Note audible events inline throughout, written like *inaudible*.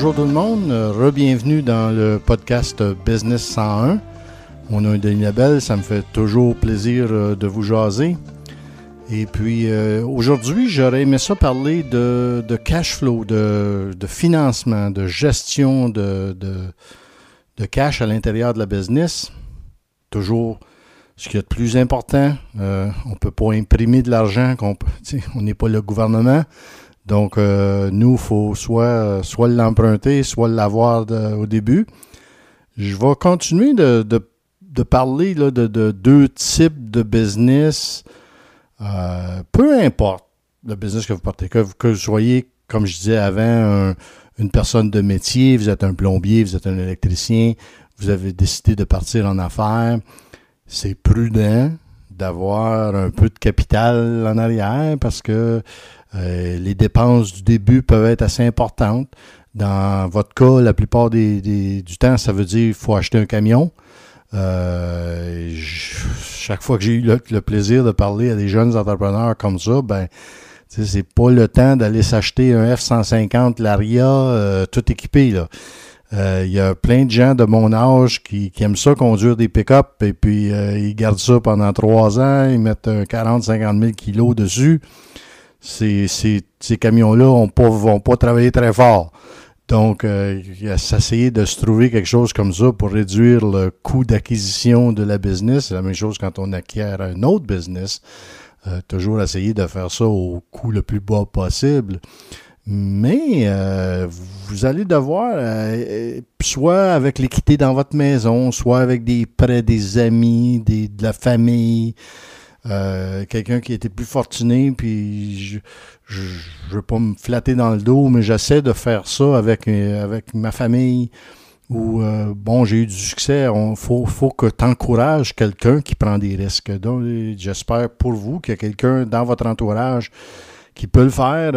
bonjour tout le monde, re-bienvenue dans le podcast Business 101. Mon nom est Denis ça me fait toujours plaisir euh, de vous jaser. Et puis euh, aujourd'hui, j'aurais aimé ça parler de, cash flow, de, financement, de gestion de, de, cash à l'intérieur de la business. Toujours ce qu'il y a de plus important. Euh, on ne peut pas imprimer de l'argent, on n'est pas le gouvernement. Donc, euh, nous, il faut soit, soit l'emprunter, soit l'avoir au début. Je vais continuer de, parler de, deux types de business. Euh, peu importe le business que vous portez, que, vous soyez, comme je disais avant, une personne de métier, vous êtes un plombier, vous êtes un électricien, vous avez décidé de partir en affaires, c'est prudent d'avoir un peu de capital en arrière parce que euh, les dépenses du début peuvent être assez importantes. Dans votre cas, la plupart du temps, ça veut dire qu'il faut acheter un camion. Euh, chaque fois que j'ai eu le, plaisir de parler à des jeunes entrepreneurs comme ça, ben, c'est pas le temps d'aller s'acheter un F-150 Laria euh, tout équipé. Il y a plein de gens de mon âge qui, aiment ça conduire des pick-up et puis ils gardent ça pendant trois ans, ils mettent 40-50 000 kilos dessus ces, camions-là pas, vont pas travailler très fort. Donc, euh, s'essayer de se trouver quelque chose comme ça pour réduire le coût d'acquisition de la business. C'est la même chose quand on acquiert un autre business. Euh, toujours essayer de faire ça au coût le plus bas possible. Mais euh, vous allez devoir, soit avec l'équité dans votre maison, soit avec des prêts des amis, de la famille, euh, quelqu'un qui était plus fortuné, puis je veux pas me flatter dans le dos, mais j'essaie de faire ça avec, euh, ma famille. Ou, euh, bon, j'ai eu du succès. Il faut, faut que tu encourages quelqu'un qui prend des risques. Donc, j'espère pour vous qu'il y a quelqu'un dans votre entourage qui peut le faire.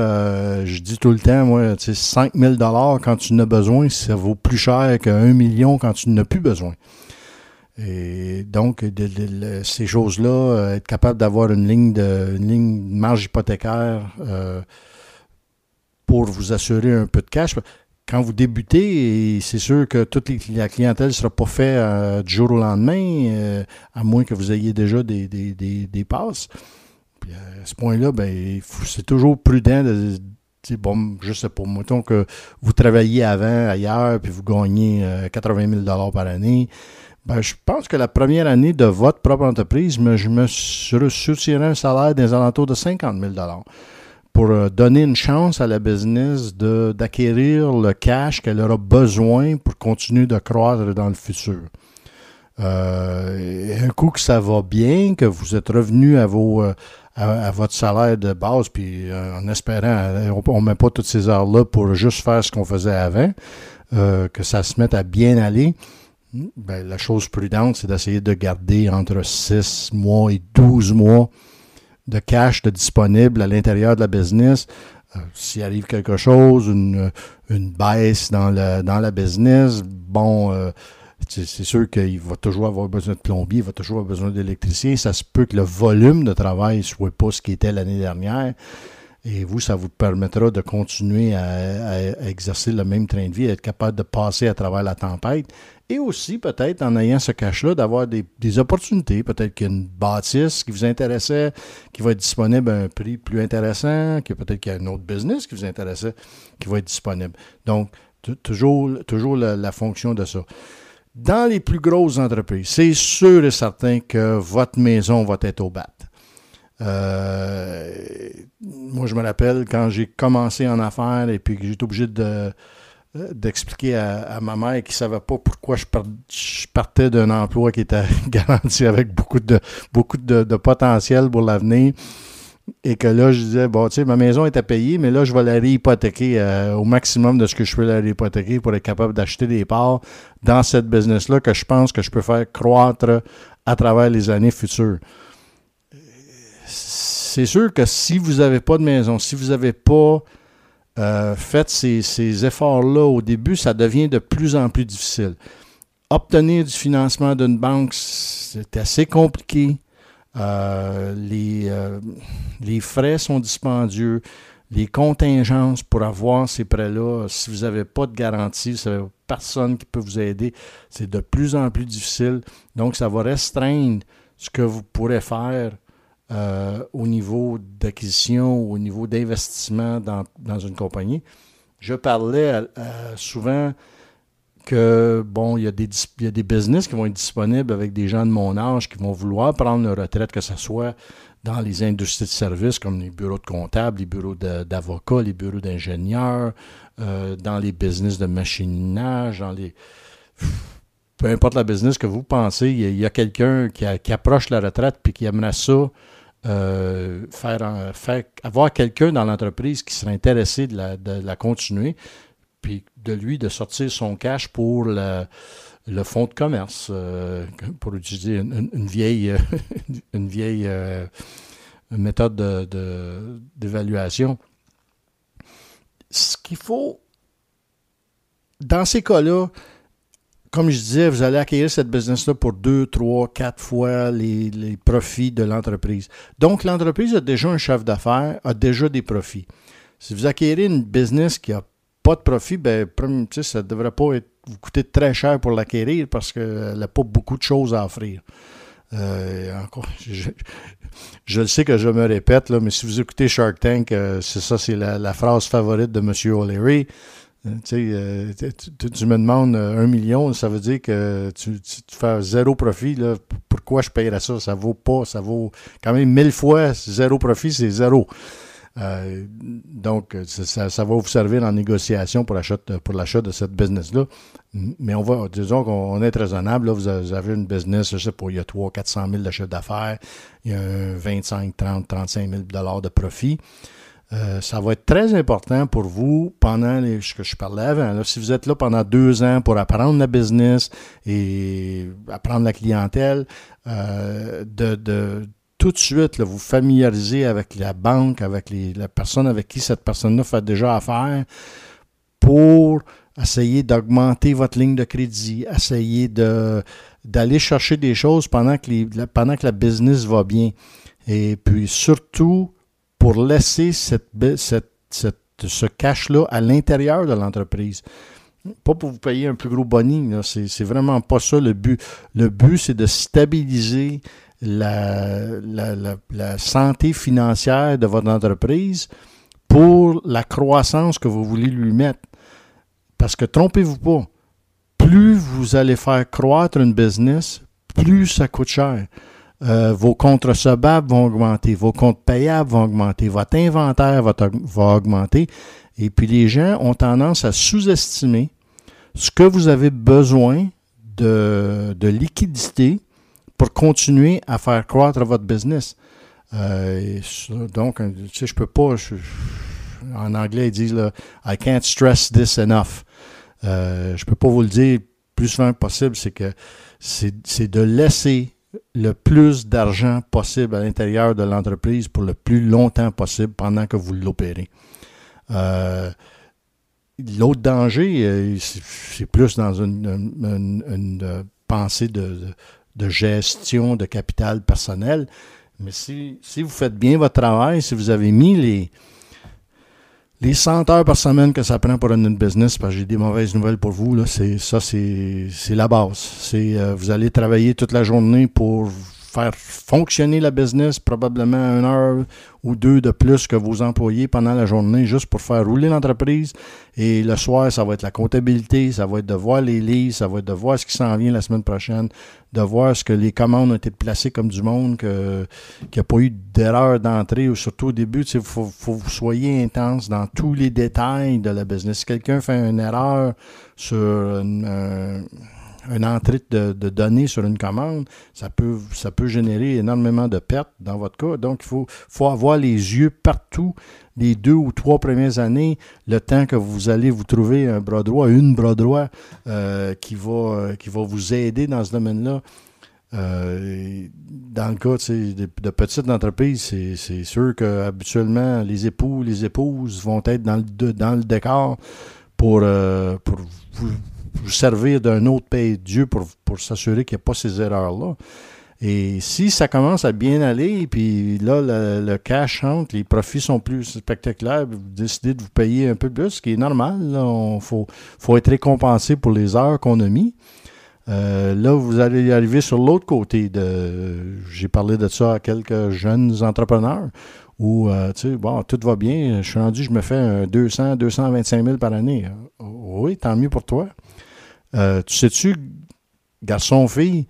je dis tout le temps, moi, 5 000 quand tu en as besoin, ça vaut plus cher qu'un million quand tu n'as plus besoin. Et donc, ces choses-là, euh, être capable d'avoir une ligne de ligne marge hypothécaire euh, pour vous assurer un peu de cash. Quand vous débutez, c'est sûr que toute la clientèle ne sera pas faite euh, du jour au lendemain, à moins que vous ayez déjà des, des, passes. Puis à ce point-là, ben, c'est toujours prudent de, bon, je sais pas, mettons que vous travaillez avant ailleurs, puis vous gagnez 80 000 par année. Ben, je pense que la première année de votre propre entreprise, je me soutiendrai un salaire des alentours de 50 000 pour euh, donner une chance à la business d'acquérir le cash qu'elle aura besoin pour continuer de croître dans le futur. Euh, un coup que ça va bien, que vous êtes revenu à, vos, euh, à, votre salaire de base, puis en espérant, on ne met pas toutes ces heures-là pour juste faire ce qu'on faisait avant, que ça se mette à bien aller. Ben, la chose prudente, c'est d'essayer de garder entre 6 mois et 12 mois de cash de disponible à l'intérieur de la business. Euh, s'il arrive quelque chose, une, baisse dans, le, dans la business, bon, euh, c'est sûr qu'il va toujours avoir besoin de plombier, il va toujours avoir besoin d'électricien. Ça se peut que le volume de travail soit pas ce qui était l'année dernière. Et vous, ça vous permettra de continuer à, exercer le même train de vie, être capable de passer à travers la tempête. Et aussi, peut-être, en ayant ce cash-là, d'avoir des, opportunités. Peut-être qu'il y a une bâtisse qui vous intéressait, qui va être disponible à un prix plus intéressant, que peut-être qu'il y a un autre business qui vous intéressait, qui va être disponible. Donc, toujours, toujours la, fonction de ça. Dans les plus grosses entreprises, c'est sûr et certain que votre maison va être au bat. Euh, moi, je me rappelle quand j'ai commencé en affaires et puis que j'étais obligé de, d'expliquer à, ma mère qui savait pas pourquoi je, partais d'un emploi qui était *laughs* garanti avec beaucoup de, beaucoup de, potentiel pour l'avenir. Et que là, je disais, bon, tu sais, ma maison était payée, mais là, je vais la réhypothéquer euh, au maximum de ce que je peux la réhypothéquer pour être capable d'acheter des parts dans cette business-là que je pense que je peux faire croître à travers les années futures c'est sûr que si vous n'avez pas de maison, si vous n'avez pas euh, fait ces, efforts-là au début, ça devient de plus en plus difficile. Obtenir du financement d'une banque, c'est assez compliqué. Euh, les, euh, les, frais sont dispendieux. les contingences pour avoir ces prêts-là, si vous n'avez pas de garantie, si vous n'avez personne qui peut vous aider, c'est de plus en plus difficile. Donc, ça va restreindre ce que vous pourrez faire euh, au niveau d'acquisition, au niveau d'investissement dans, une compagnie. Je parlais souvent que, bon, il y, a des, il y, a des, business qui vont être disponibles avec des gens de mon âge qui vont vouloir prendre une retraite, que ce soit dans les industries de services comme les bureaux de comptables, les bureaux d'avocats, les bureaux d'ingénieurs, euh, dans les business de machinage, dans les. Peu importe la business que vous pensez, il y a, quelqu'un qui, approche la retraite puis qui aimerait ça. Euh, avoir quelqu'un dans l'entreprise qui serait intéressé de la, continuer, puis de lui de sortir son cash pour le, le fonds de commerce, euh, pour utiliser une, vieille, *laughs* une vieille euh, méthode d'évaluation. Ce qu'il faut, dans ces cas-là, comme je disais, vous allez acquérir cette business-là pour deux, trois, quatre fois les, profits de l'entreprise. Donc, l'entreprise a déjà un chef d'affaires, a déjà des profits. Si vous acquérez une business qui n'a pas de profit, ben, ça ne devrait pas être vous coûter très cher pour l'acquérir parce qu'elle n'a pas beaucoup de choses à offrir. Euh, encore, je, le sais que je me répète, mais si vous écoutez Shark Tank, euh, c'est ça, c'est la, phrase favorite de M. O'Leary. Euh, tu, me demandes un million, ça veut dire que tu, fais zéro profit. Pourquoi je paierais ça? Ça vaut pas, ça vaut quand même mille fois zéro profit, c'est zéro. Euh, donc, ça, va vous servir en négociation pour l'achat de cette business-là. Mais on va, disons qu'on est raisonnable. Vous avez une business, je sais pas, il y a 300 400 000 de chiffre d'affaires, il y a 25, 30, 35 000 dollars de profit. Euh, ça va être très important pour vous pendant les, ce que je parlais avant. si vous êtes là pendant deux ans pour apprendre la business et apprendre la clientèle, euh, de, tout de suite vous familiariser avec la banque, avec les, la personne avec qui cette personne-là fait déjà affaire pour essayer d'augmenter votre ligne de crédit, essayer d'aller chercher des choses pendant que, la, pendant que la business va bien. Et puis surtout, pour laisser ce cash-là à l'intérieur de l'entreprise. Pas pour vous payer un plus gros boni, c'est, c'est vraiment pas ça le but. Le but, c'est de stabiliser la, la, santé financière de votre entreprise pour la croissance que vous voulez lui mettre. Parce que trompez-vous pas, plus vous allez faire croître une business, plus ça coûte cher. Euh, vos comptes recevables vont augmenter, vos comptes payables vont augmenter, votre inventaire va, augmenter. Et puis les gens ont tendance à sous-estimer ce que vous avez besoin de, de liquidité pour continuer à faire croître votre business. Euh, donc, tu sais, je peux pas, en anglais, ils disent I can't stress this enough. Euh, je peux pas vous le dire plus souvent que possible, c'est que c'est de laisser le plus d'argent possible à l'intérieur de l'entreprise pour le plus longtemps possible pendant que vous l'opérez. Euh, l'autre danger, euh, c'est plus dans une, pensée de, de gestion de capital personnel. Mais si, vous faites bien votre travail, si vous avez mis les, les 100 heures par semaine que ça prend pour une business, parce que j'ai des mauvaises nouvelles pour vous, là, c'est, ça, c'est, la base. C'est, euh, vous allez travailler toute la journée pour faire fonctionner la business, probablement une heure ou deux de plus que vos employés pendant la journée, juste pour faire rouler l'entreprise. Et le soir, ça va être la comptabilité, ça va être de voir les livres, ça va être de voir ce qui s'en vient la semaine prochaine, de voir ce que les commandes ont été placées comme du monde, qu'il n'y a pas eu d'erreur d'entrée, ou surtout au début, il faut, faut que vous soyez intense dans tous les détails de la business. Si quelqu'un fait une erreur sur une, une entrée de, données sur une commande, ça peut, ça peut générer énormément de pertes dans votre cas. Donc, il faut, faut avoir les yeux partout les deux ou trois premières années, le temps que vous allez vous trouver un bras droit, une bras droit euh, qui, va, qui va vous aider dans ce domaine-là. Euh, dans le cas de, de petites entreprises, c'est sûr qu'habituellement, les époux, les épouses vont être dans le, dans le décor pour, euh, pour vous, vous servir d'un autre pays de Dieu pour, pour s'assurer qu'il n'y a pas ces erreurs-là. Et si ça commence à bien aller, puis là, le, cash entre, les profits sont plus spectaculaires, vous décidez de vous payer un peu plus, ce qui est normal. Il faut, faut, être récompensé pour les heures qu'on a mis. Euh, là, vous allez arriver sur l'autre côté. de J'ai parlé de ça à quelques jeunes entrepreneurs où, euh, tu sais, bon, tout va bien. Je suis rendu, je me fais un 200, 225 000 par année. Oui, tant mieux pour toi. Euh, tu sais-tu, garçon, fille,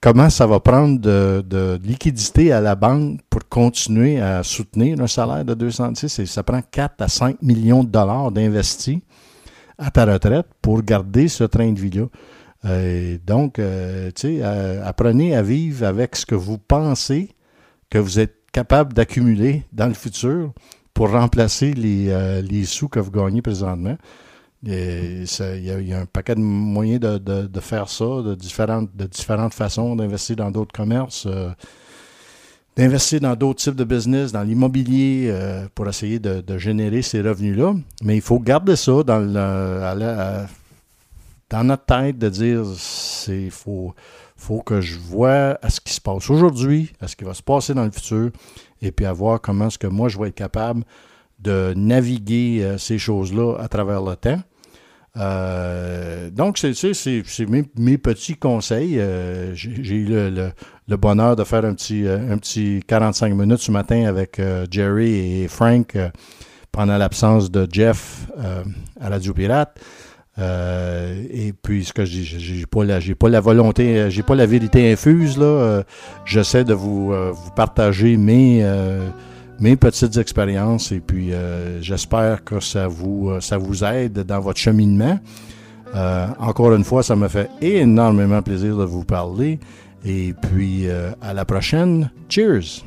comment ça va prendre de, liquidité à la banque pour continuer à soutenir un salaire de 200, tu sais, ça prend 4 à 5 millions de dollars d'investis à ta retraite pour garder ce train de vie-là. Euh, donc, euh, tu sais, euh, apprenez à vivre avec ce que vous pensez que vous êtes capable d'accumuler dans le futur pour remplacer les, sous que vous gagnez présentement. Il y, a un paquet de moyens de, faire ça, de différentes, façons d'investir dans d'autres commerces, d'investir dans d'autres types de business, dans l'immobilier, pour essayer de, générer ces revenus-là. Mais il faut garder ça dans le, dans notre tête de dire c'est faut faut que je vois à ce qui se passe aujourd'hui, à ce qui va se passer dans le futur, et puis à voir comment est-ce que moi je vais être capable de naviguer euh, ces choses-là à travers le temps. Euh, donc, c'est mes, petits conseils. Euh, j'ai eu le, bonheur de faire un petit, un petit 45 minutes ce matin avec Jerry et Frank pendant l'absence de Jeff à Radio Pirate. Euh, et puis, ce que dis, j'ai pas la, j'ai pas la volonté, euh, j'ai pas la vérité infuse là. Euh, j'essaie de vous, vous partager mes, mes petites expériences et puis j'espère que ça vous, ça vous aide dans votre cheminement. encore une fois, ça me fait énormément plaisir de vous parler. Et puis, à la prochaine. Cheers!